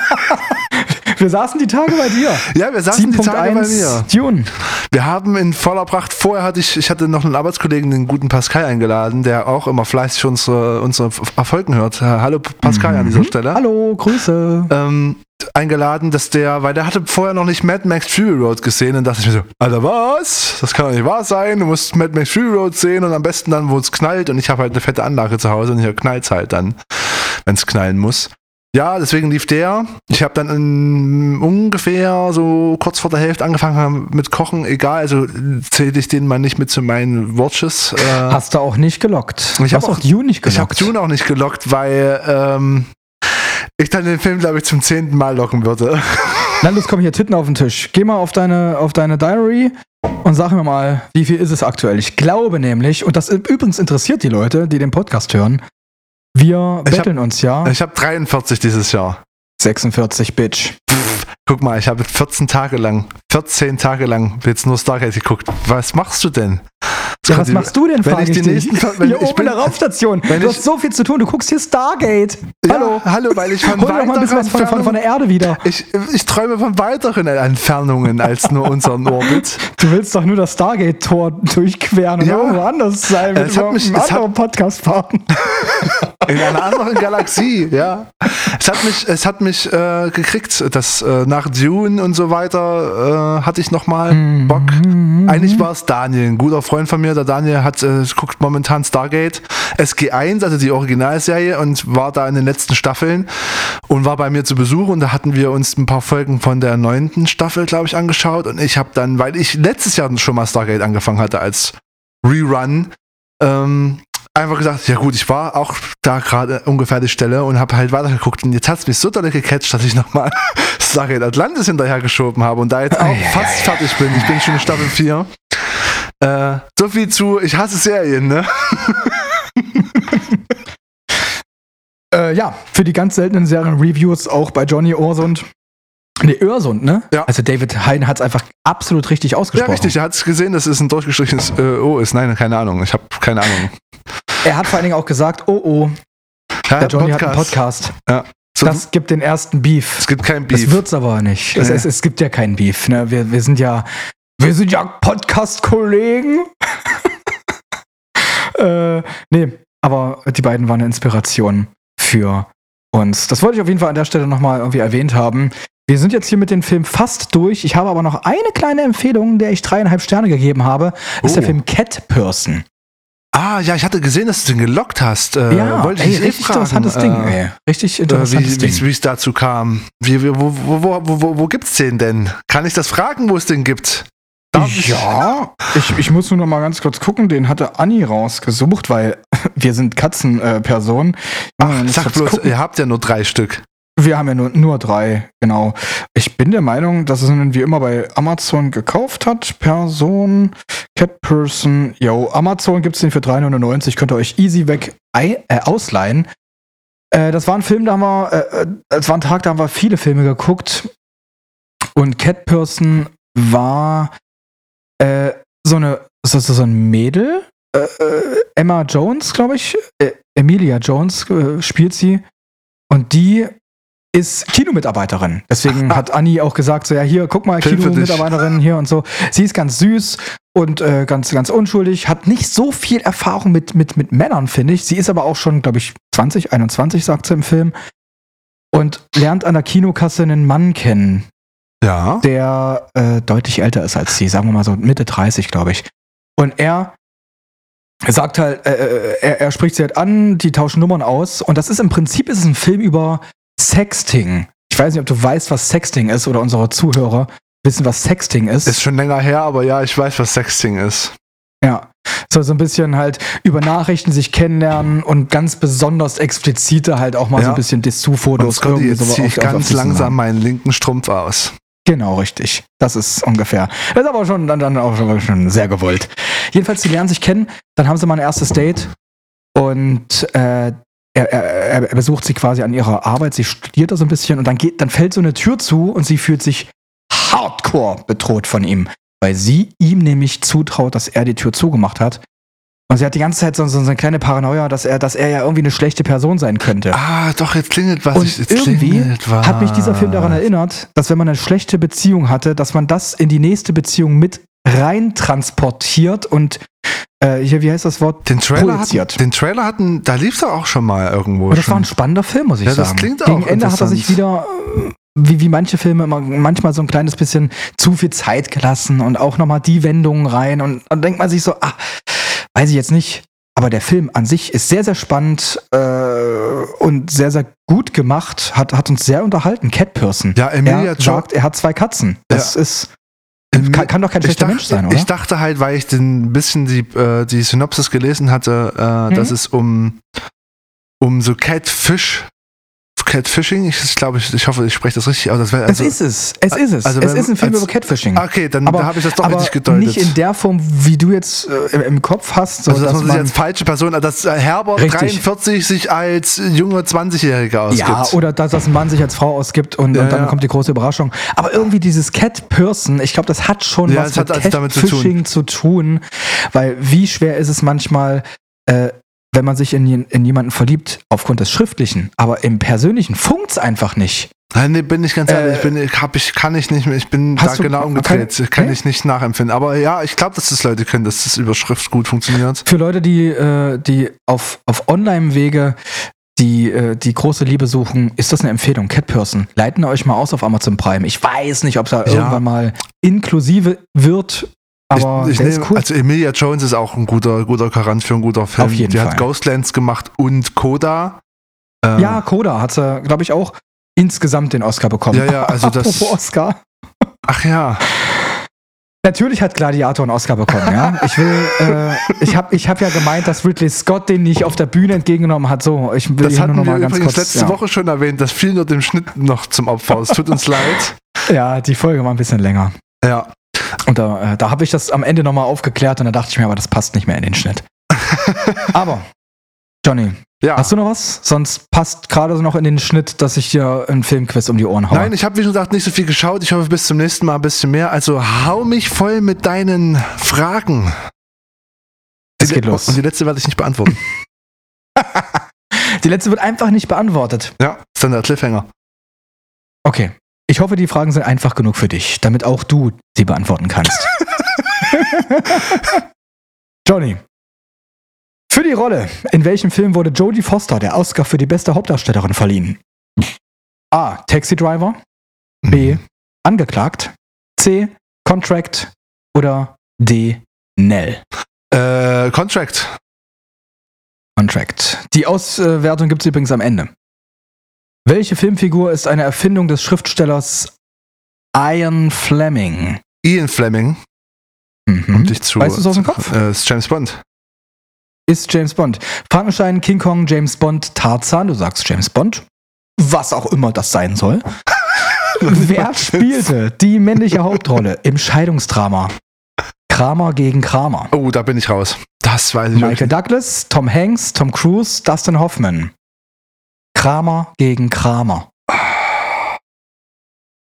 Wir saßen die Tage bei dir. Ja, wir saßen die Tage bei 7.1 mir. Dune. Wir haben in voller Pracht, vorher hatte ich, ich hatte noch einen Arbeitskollegen, den guten Pascal eingeladen, der auch immer fleißig unsere, unsere Erfolgen hört. Hallo Pascal an dieser Stelle. Mhm. Hallo, Grüße. Ähm, eingeladen, dass der, weil der hatte vorher noch nicht Mad Max Fury Road gesehen und dachte ich mir so, Alter, was? Das kann doch nicht wahr sein. Du musst Mad Max Fury Road sehen und am besten dann, wo es knallt und ich habe halt eine fette Anlage zu Hause und hier knallt halt dann, wenn es knallen muss. Ja, deswegen lief der. Ich habe dann in, ungefähr so kurz vor der Hälfte angefangen mit Kochen. Egal, also zähle ich den mal nicht mit zu meinen Watches. Äh, Hast du auch nicht gelockt. Ich Du hab hast auch- Dune nicht ich habe gelockt. Dune auch nicht gelockt, weil ähm, ich dann den Film, glaube ich, zum zehnten Mal locken würde. Los, komm hier, Titten auf den Tisch. Geh mal auf deine, auf deine Diary und sag mir mal, wie viel ist es aktuell? Ich glaube nämlich, und das übrigens interessiert die Leute, die den Podcast hören, wir hab- betteln uns ja. Ich habe 43 dieses Jahr. 46, Bitch. Guck mal, ich habe 14 Tage lang, 14 Tage lang jetzt nur Stargate geguckt. Was machst du denn? Ja, was machst du denn, wenn ich ich die nächsten- wenn hier ich oben in bin- der Raumstation. wenn Du ich- hast so viel zu tun. Du guckst hier Stargate. Hallo. Ja, hallo, weil ich von Hol doch mal von, von, von der Erde wieder. ich, ich träume von weiteren Entfernungen als nur unseren Orbit. Du willst doch nur das Stargate-Tor durchqueren und Ja. irgendwo anders sein mit Es hat mich- hat- anderen Podcast fahren. In einer anderen Galaxie, ja. Es hat mich, es hat mich äh, gekriegt, dass äh, nach Dune und so weiter äh, hatte ich nochmal Mhm. Bock. Eigentlich war es Daniel, ein guter Freund von mir. Der Daniel hat äh, guckt momentan Stargate SG1, also die Originalserie, und war da in den letzten Staffeln und war bei mir zu Besuch und da hatten wir uns ein paar Folgen von der neunten Staffel, glaube ich, angeschaut. Und ich habe dann, weil ich letztes Jahr schon mal Stargate angefangen hatte als Rerun, ähm, einfach gesagt, ja gut, ich war auch da gerade ungefähr die Stelle und habe halt weitergeguckt und jetzt hat es mich so doll gecatcht, dass ich nochmal Stargate Atlantis hinterhergeschoben habe und da jetzt auch fast fertig bin. Ich bin schon in Staffel 4. Äh, so viel zu, ich hasse Serien, ne? Äh, ja, für die ganz seltenen Serien-Reviews auch bei Johnny Orsund. Nee, Örsund, ne? Ja. Also David Hein hat es einfach absolut richtig Ja, ausgesprochen. richtig, er hat es gesehen, dass es ein durchgestrichenes äh, O ist. Nein, keine Ahnung, ich habe keine Ahnung. Er hat vor allen Dingen auch gesagt, oh oh, Ja, der Johnny hat einen Podcast. So, Das gibt den ersten Beef. es gibt kein Das Beef. wird's aber nicht. Es, es, es gibt ja keinen Beef. Ne? Wir, wir sind ja, wir sind ja Podcast-Kollegen. äh, nee, aber die beiden waren eine Inspiration für uns. Das wollte ich auf jeden Fall an der Stelle nochmal irgendwie erwähnt haben. Wir sind jetzt hier mit dem Film fast durch. Ich habe aber noch eine kleine Empfehlung, der ich dreieinhalb Sterne gegeben habe. Das ist der Oh. Film Cat Person. Ah, ja, ich hatte gesehen, dass du den gelockt hast. Äh, ja, wollte ey, ich dich eh richtig fragen, interessantes äh, Ding. Ey. Richtig Äh, interessantes wie Ding. wie es dazu kam. Wie, wo, wo, wo, wo, wo, gibt's den denn? Kann ich das fragen, wo es den gibt? Ich- Ja, ich, ich muss nur noch mal ganz kurz gucken. Den hatte Anni rausgesucht, weil wir sind Katzenpersonen. Äh, Ach, sag bloß, ihr habt ja nur drei Stück. Wir haben ja nur, nur drei, genau. Ich bin der Meinung, dass es ihn wie immer bei Amazon gekauft hat. Person, Cat Person. Yo, Amazon gibt's den für 3,99. Könnt ihr euch easy weg äh, ausleihen. Äh, das war ein Film, da haben wir, äh, äh, das war ein Tag, da haben wir viele Filme geguckt. Und Cat Person war äh, so eine, so, so ein Mädel. Äh, äh, Emma Jones, glaube ich. Emilia Jones spielt sie. Und die ist Kinomitarbeiterin. Deswegen hat Anni auch gesagt, so ja, hier, guck mal. Kinomitarbeiterin hier und so. Sie ist ganz süß und äh, ganz, ganz unschuldig, hat nicht so viel Erfahrung mit, mit, mit Männern, finde ich. Sie ist aber auch schon, glaube ich, 20, 21, sagt sie im Film. Und lernt an der Kinokasse einen Mann kennen, Ja. der äh, deutlich älter ist als sie, sagen wir mal so Mitte 30, glaube ich. Und er sagt halt, äh, äh, er, er spricht sie halt an, die tauschen Nummern aus. Und das ist im Prinzip ist es ein Film über Sexting. Ich weiß nicht, ob du weißt, was Sexting ist oder unsere Zuhörer wissen, was Sexting ist. Ist schon länger her, aber ja, ich weiß, was Sexting ist. ja. So, so ein bisschen halt über Nachrichten sich kennenlernen und ganz besonders explizite halt auch mal so Ja. ein bisschen Dessous-Fotos. Jetzt so ziehe ich auf- auf- auf ganz langsam Namen. meinen linken Strumpf aus. Genau, richtig. Das ist ungefähr. Das ist aber schon dann, dann auch schon, sehr gewollt. Jedenfalls, die lernen sich kennen, dann haben sie mal ein erstes Date und äh, er, er, er besucht sie quasi an ihrer Arbeit, sie studiert da so ein bisschen und dann geht, dann fällt so eine Tür zu und sie fühlt sich hardcore bedroht von ihm, weil sie ihm nämlich zutraut, dass er die Tür zugemacht hat. Und sie hat die ganze Zeit so, so eine kleine Paranoia, dass er, dass er ja irgendwie eine schlechte Person sein könnte. Ah, doch, jetzt klingelt was. Und jetzt irgendwie was. hat mich dieser Film daran erinnert, dass wenn man eine schlechte Beziehung hatte, dass man das in die nächste Beziehung mit rein transportiert und äh, hier, wie heißt das Wort? Den Trailer, projiziert. hatten, den Trailer hatten, da lief er auch schon mal irgendwo. Und das schon. war ein spannender Film, muss ich Ja, das sagen. klingt Gegen auch Ende hat er sich wieder, äh, wie, wie manche Filme, immer, manchmal so ein kleines bisschen zu viel Zeit gelassen und auch nochmal die Wendungen rein. Und dann denkt man sich so, ah, weiß ich jetzt nicht. Aber der Film an sich ist sehr, sehr spannend äh, und sehr, sehr gut gemacht. Hat, hat uns sehr unterhalten. Cat Person. Ja, Emilia er sagt, er hat zwei Katzen. Das ist Emi- kann, kann doch kein ich schlechter dachte, Mensch sein, oder? Ich dachte halt, weil ich den ein bisschen die, äh, die Synopsis gelesen hatte, äh, Mhm. dass es um, um so Catfish, Catfishing, ich glaube, ich, ich hoffe, ich spreche das richtig aus. Das wär, es also, ist es. Es ist es. also es wenn- ist ein Film als- über Catfishing. Okay, dann aber habe ich das doch aber richtig gedeutet. nicht in der Form, wie du jetzt äh, im Kopf hast. So, also, dass, man sich als falsche Person, dass äh, Herbert Richtig. 43 sich als junger 20-Jähriger ausgibt. Ja, oder dass das ein Mann sich als Frau ausgibt und, Ja, und dann ja. kommt die große Überraschung. Aber irgendwie dieses Cat Person, ich glaube, das hat schon Ja, was mit also damit zu tun. Catfishing zu tun. Weil wie schwer ist es manchmal, äh, wenn man sich in, in jemanden verliebt, aufgrund des Schriftlichen, aber im Persönlichen funkt's einfach nicht. Nein, nee, bin ich ganz ehrlich, Äh, ich, bin, hab, ich kann ich nicht mehr, ich bin da du genau umgedreht, kann Nee? ich nicht nachempfinden. Aber ja, ich glaube, dass das Leute können, dass das über Schrift gut funktioniert. Für Leute, die, äh, die auf, auf Online-Wege die, äh, die große Liebe suchen, ist das eine Empfehlung. Cat Person. Leiten euch mal aus auf Amazon Prime. Ich weiß nicht, ob es da Ja. irgendwann mal inklusive wird, aber ich, ich der nehm, ist cool. Also Emilia Jones ist auch ein guter, guter Garant für einen guter Film. Auf jeden Die Fall. hat Ghostlands gemacht und Coda. Äh, ja, Coda hat sie, glaube ich, auch insgesamt den Oscar bekommen. Ja, ja, also das- Apropos Oscar. Ach ja. Natürlich hat Gladiator einen Oscar bekommen, ja. Ich will, äh, ich habe ich hab ja gemeint, dass Ridley Scott den nicht auf der Bühne entgegengenommen hat. So, ich will Das hatten nur noch wir mal ganz übrigens kurz. letzte ja. Woche schon erwähnt. Das fiel nur dem Schnitt noch zum Opfer. Es tut uns leid. Ja, die Folge war ein bisschen länger. Ja. Und da, äh, da habe ich das am Ende nochmal aufgeklärt und da dachte ich mir, aber das passt nicht mehr in den Schnitt. aber, Johnny, ja. hast du noch was? Sonst passt gerade so noch in den Schnitt, dass ich dir einen Filmquiz um die Ohren haue. Nein, ich habe wie schon gesagt nicht so viel geschaut. Ich hoffe bis zum nächsten Mal ein bisschen mehr. Also hau mich voll mit deinen Fragen. es geht los. Und die letzte werde ich nicht beantworten. Die letzte wird einfach nicht beantwortet. ja, ist dann der Cliffhanger. Okay. Ich hoffe, die Fragen sind einfach genug für dich, damit auch du sie beantworten kannst. Johnny. Für die Rolle, in welchem Film wurde Jodie Foster der Oscar für die beste Hauptdarstellerin verliehen? A. Taxi Driver. B. Angeklagt. C. Contract. Oder D. Nell. Äh, Contract. Contract. Die Auswertung gibt es übrigens am Ende. Welche Filmfigur ist eine Erfindung des Schriftstellers Ian Fleming? Ian Fleming. Mhm. Um dich zu. Weißt du's aus dem Kopf? Äh, ist James Bond. Ist James Bond. Frankenstein, King Kong, James Bond, Tarzan. Du sagst James Bond. Was auch immer das sein soll. Wer spielte die männliche Hauptrolle im Scheidungsdrama? Kramer gegen Kramer. Oh, da bin ich raus. Das weiß ich Michael wirklich. Douglas, Tom Hanks, Tom Cruise, Dustin Hoffman. Kramer gegen Kramer.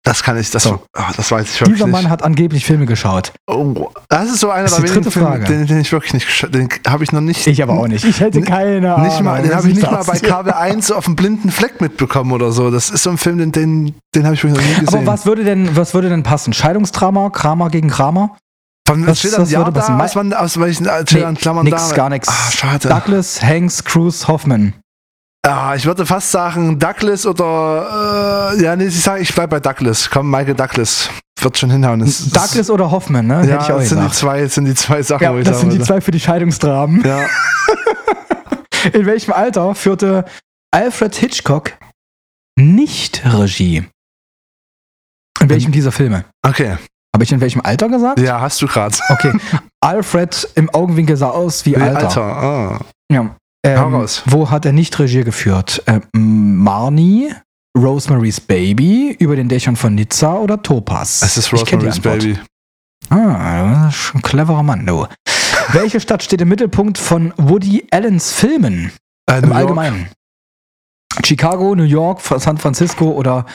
Das kann ich, das, So. ah, das weiß ich wirklich Dieser Mann nicht. hat angeblich Filme geschaut. Oh, das ist so einer der die wenigen dritte Filme, Frage. den, den ich wirklich nicht, gescha- den habe ich noch nicht. Ich aber auch nicht. Ich hätte keine Ahnung. Nicht mal, den habe ich nicht mal bei. Kabel 1 auf dem blinden Fleck mitbekommen oder so. Das ist so ein Film, den, den, den habe ich wirklich noch nie gesehen. Aber was würde denn, was würde denn passen? Scheidungsdrama, Kramer gegen Kramer? Von was- steht was ja würde da, passen? aus, wann, aus welchen äh, dann Klammern nix, da? gar nichts. Ah, schade. Douglas, Hanks, Cruise, Hoffman. Ah, ich würde fast sagen Douglas oder äh, ja, nee, ich sage, ich bleib bei Douglas. Komm, Michael Douglas. Wird schon hinhauen. Das- Douglas oder Hoffman, ne? ja, das sind die zwei, sind die zwei Sachen, Ja, wo ich das sind die zwei für die Scheidungsdramen. Ja. In welchem Alter führte Alfred Hitchcock nicht Regie? In welchem dieser Filme? Okay. Habe ich in welchem Alter gesagt? Ja, hast du gerade. Okay. Alfred im Augenwinkel sah aus wie Alter. Alter. Ah. Ja. Ähm, raus. wo hat er nicht Regie geführt? Ähm, Marnie, Rosemary's Baby, über den Dächern von Nizza oder Topaz? Es ist Ich kenn die Rosemary's. Baby. Ah, das ist schon ein cleverer Mann, du. Welche Stadt steht im Mittelpunkt von Woody Allens Filmen Äh, im New York. Allgemeinen? Chicago, New York, San Francisco oder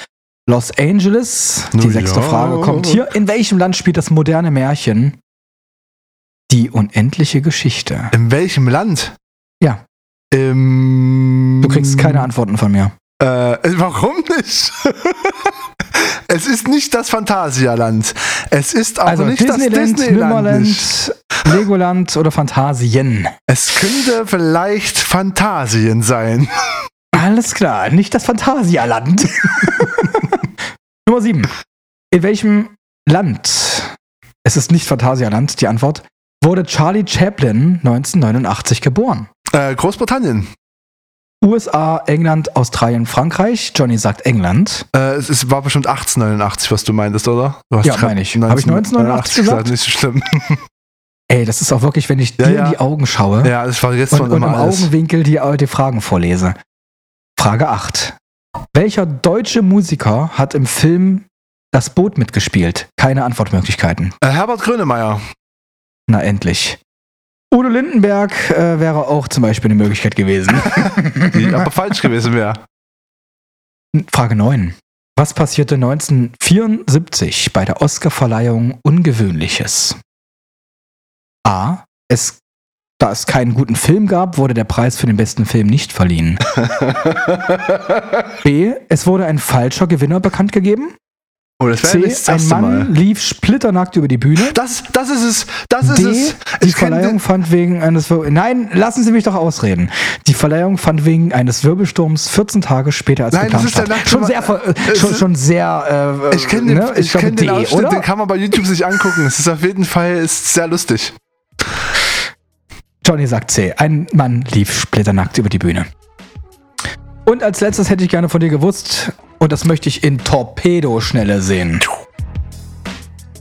Los Angeles? New Die sechste York. Frage kommt hier. In welchem Land spielt das moderne Märchen Die unendliche Geschichte? In welchem Land? Ja. Im, Du kriegst keine Antworten von mir. Äh, warum nicht? es ist nicht das Phantasialand. Es ist auch Also nicht Disneyland, das Disneyland. Nicht. Legoland oder Phantasien. Es könnte vielleicht Phantasien sein. Alles klar, nicht das Phantasialand. Nummer 7. In welchem Land, es ist nicht Phantasialand, die Antwort, wurde Charlie Chaplin 1989 geboren? Äh, Großbritannien. USA, England, Australien, Frankreich. Johnny sagt England. Äh, es ist, war bestimmt 1889, was du meintest, oder? Du Ja, meine ich. Hab ich 1989 gesagt? Nicht so schlimm. Ey, das ist auch wirklich, wenn ich dir ja. in die Augen schaue ja, das war jetzt und, von und im alles. Augenwinkel die, die Fragen vorlese. Frage 8. Welcher deutsche Musiker hat im Film Das Boot mitgespielt? Keine Antwortmöglichkeiten. Äh, Herbert Grönemeyer. Na endlich. Udo Lindenberg äh, wäre auch zum Beispiel eine Möglichkeit gewesen. Die aber falsch gewesen wäre. Frage 9. Was passierte 1974 bei der Oscarverleihung Ungewöhnliches? A. Es, da es keinen guten Film gab, wurde der Preis für den besten Film nicht verliehen. B. Es wurde ein falscher Gewinner bekannt gegeben. Oh, das wäre das Ein Mann Mal. lief splitternackt über die Bühne. Das, das ist es. Das ist D. es. Die Ich Verleihung fand wegen eines Wir Nein, lassen Sie mich doch ausreden. Die Verleihung fand wegen eines Wirbelsturms 14 Tage später als Nein, das geplant ist der statt. Schon sehr, äh, schon, ist- schon sehr. Äh, Ich kenne den, ne? ich kenn den D, Ausschnitt, oder? den kann man bei YouTube sich angucken. Es ist auf jeden Fall ist sehr lustig. Johnny sagt C. Ein Mann lief splitternackt über die Bühne. Und als letztes hätte ich gerne von dir gewusst, und das möchte ich in Torpedoschnelle sehen.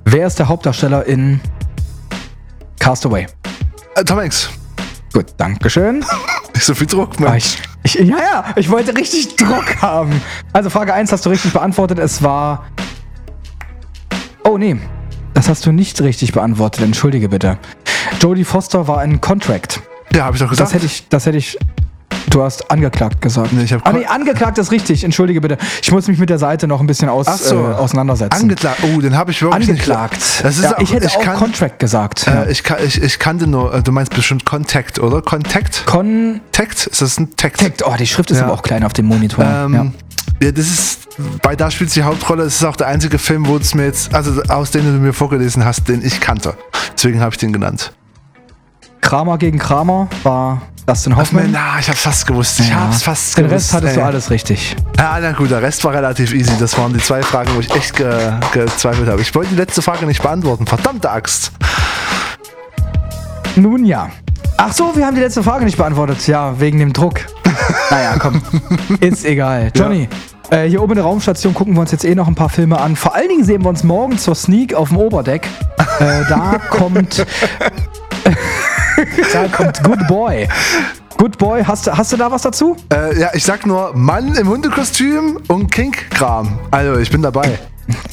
Wer ist der Hauptdarsteller in Castaway? Äh, Tom Hanks. Gut, Dankeschön. Nicht so viel Druck, Ah, Mann. ich, ich, ja, ja, ich wollte richtig Druck haben. Also Frage 1 hast du richtig beantwortet. Es war. Oh nee, das hast du nicht richtig beantwortet. Entschuldige bitte. Jodie Foster war ein Contract. ja, habe ich doch gesagt. Das hätte ich, das hätte ich. Du hast angeklagt gesagt. Nee, ich hab ah, nee, angeklagt ist richtig. Entschuldige bitte. Ich muss mich mit der Seite noch ein bisschen aus, so. äh, auseinandersetzen. Angeklagt. Oh, den habe ich wirklich Angeklagt. nicht. Das ist ja, auch, ich hätte auch kann, Contract gesagt. ja. Äh, ich, kann, ich, ich kannte nur, äh, du meinst bestimmt Contact, oder? Contact? Contact. Tact? Ist das ein Tact? Oh, die Schrift ist Ja. aber auch klein auf dem Monitor. Ähm, ja. ja. das ist, bei da spielt sie die Hauptrolle. Es ist auch der einzige Film, wo es mir jetzt, also aus dem du mir vorgelesen hast, den ich kannte. Deswegen habe ich den genannt. Kramer gegen Kramer war Dustin Hoffmann. Na, ich hab's fast gewusst. Ich Ja. hab's fast Den gewusst. Rest hattest du ey. alles richtig. Ja, na gut, der Rest war relativ easy. Das waren die zwei Fragen, wo ich echt ge gezweifelt habe. Ich wollte die letzte Frage nicht beantworten. Verdammte Axt. Nun ja. Ach so, wir haben die letzte Frage nicht beantwortet. Ja, wegen dem Druck. naja, komm. Ist egal. Johnny, äh, hier oben in der Raumstation gucken wir uns jetzt eh noch ein paar Filme an. Vor allen Dingen sehen wir uns morgen zur Sneak auf dem Oberdeck. Äh, da kommt. Da kommt Good Boy. Good Boy, hast, du- hast du da was dazu? Äh, ja, ich sag nur Mann im Hundekostüm und Kink-Kram. Also, ich bin dabei.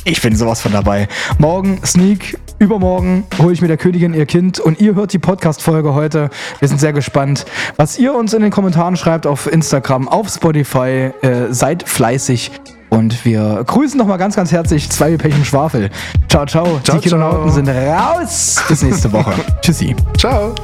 Ich bin sowas von dabei. Morgen Sneak, übermorgen hole ich mir der Königin ihr Kind und ihr hört die Podcast-Folge heute. Wir sind sehr gespannt, was ihr uns in den Kommentaren schreibt auf Instagram, auf Spotify. Äh, seid fleißig. Und wir grüßen nochmal ganz, ganz herzlich zwei Pech im Schwafel. Ciao, ciao. Ciao, Die Kinonauten sind raus. Bis nächste Woche. Tschüssi. Ciao.